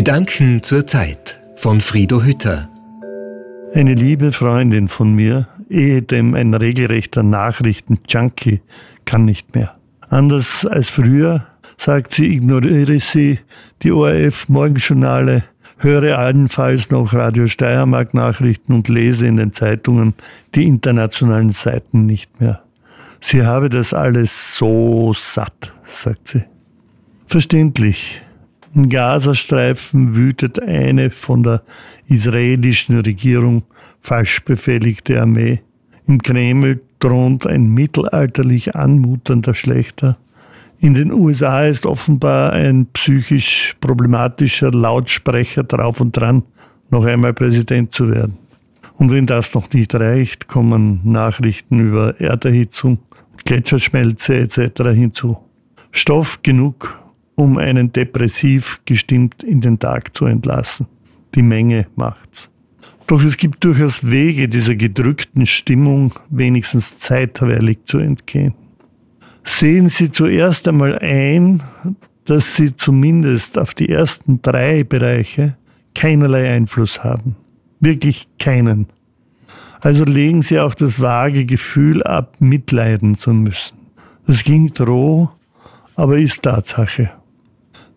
Gedanken zur Zeit von Frido Hütter. Eine liebe Freundin von mir, ehedem ein regelrechter Nachrichten-Junkie, kann nicht mehr. Anders als früher, sagt sie, ignoriere sie die ORF-Morgenjournale, höre allenfalls noch Radio Steiermark Nachrichten und lese in den Zeitungen die internationalen Seiten nicht mehr. Sie habe das alles so satt, sagt sie. Verständlich. Im Gazastreifen wütet eine von der israelischen Regierung falsch befehligte Armee. Im Kreml thront ein mittelalterlich anmutender Schlechter. In den USA ist offenbar ein psychisch problematischer Lautsprecher drauf und dran, noch einmal Präsident zu werden. Und wenn das noch nicht reicht, kommen Nachrichten über Erderhitzung, Gletscherschmelze etc. hinzu. Stoff genug, um einen depressiv gestimmt in den Tag zu entlassen. Die Menge macht's. Doch es gibt durchaus Wege, dieser gedrückten Stimmung wenigstens zeitweilig zu entgehen. Sehen Sie zuerst einmal ein, dass Sie zumindest auf die ersten drei Bereiche keinerlei Einfluss haben. Wirklich keinen. Also legen Sie auch das vage Gefühl ab, mitleiden zu müssen. Das klingt roh, aber ist Tatsache.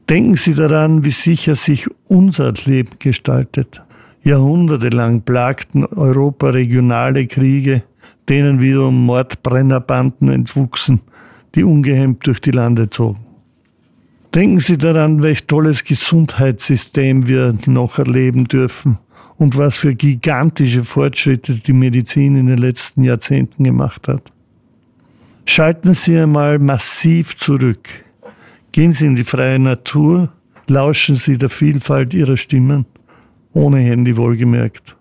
Denken Sie daran, wie sicher sich unser Leben gestaltet. Jahrhundertelang plagten Europa regionale Kriege, denen wiederum Mordbrennerbanden entwuchsen, die ungehemmt durch die Lande zogen. Denken Sie daran, welch tolles Gesundheitssystem wir noch erleben dürfen und was für gigantische Fortschritte die Medizin in den letzten Jahrzehnten gemacht hat. Schalten Sie einmal massiv zurück. Gehen Sie in die freie Natur, lauschen Sie der Vielfalt Ihrer Stimmen, ohne Handy wohlgemerkt.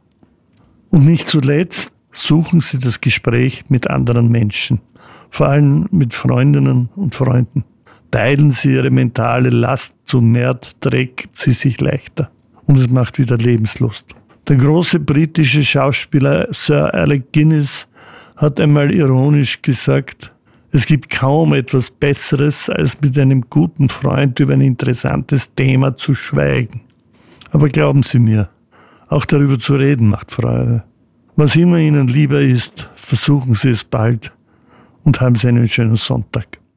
Und nicht zuletzt suchen Sie das Gespräch mit anderen Menschen, vor allem mit Freundinnen und Freunden. Teilen Sie Ihre mentale Last, zu mehr trägt sie sich leichter. Und es macht wieder Lebenslust. Der große britische Schauspieler Sir Alec Guinness hat einmal ironisch gesagt, es gibt kaum etwas Besseres, als mit einem guten Freund über ein interessantes Thema zu schweigen. Aber glauben Sie mir, auch darüber zu reden macht Freude. Was immer Ihnen lieber ist, versuchen Sie es bald und haben Sie einen schönen Sonntag.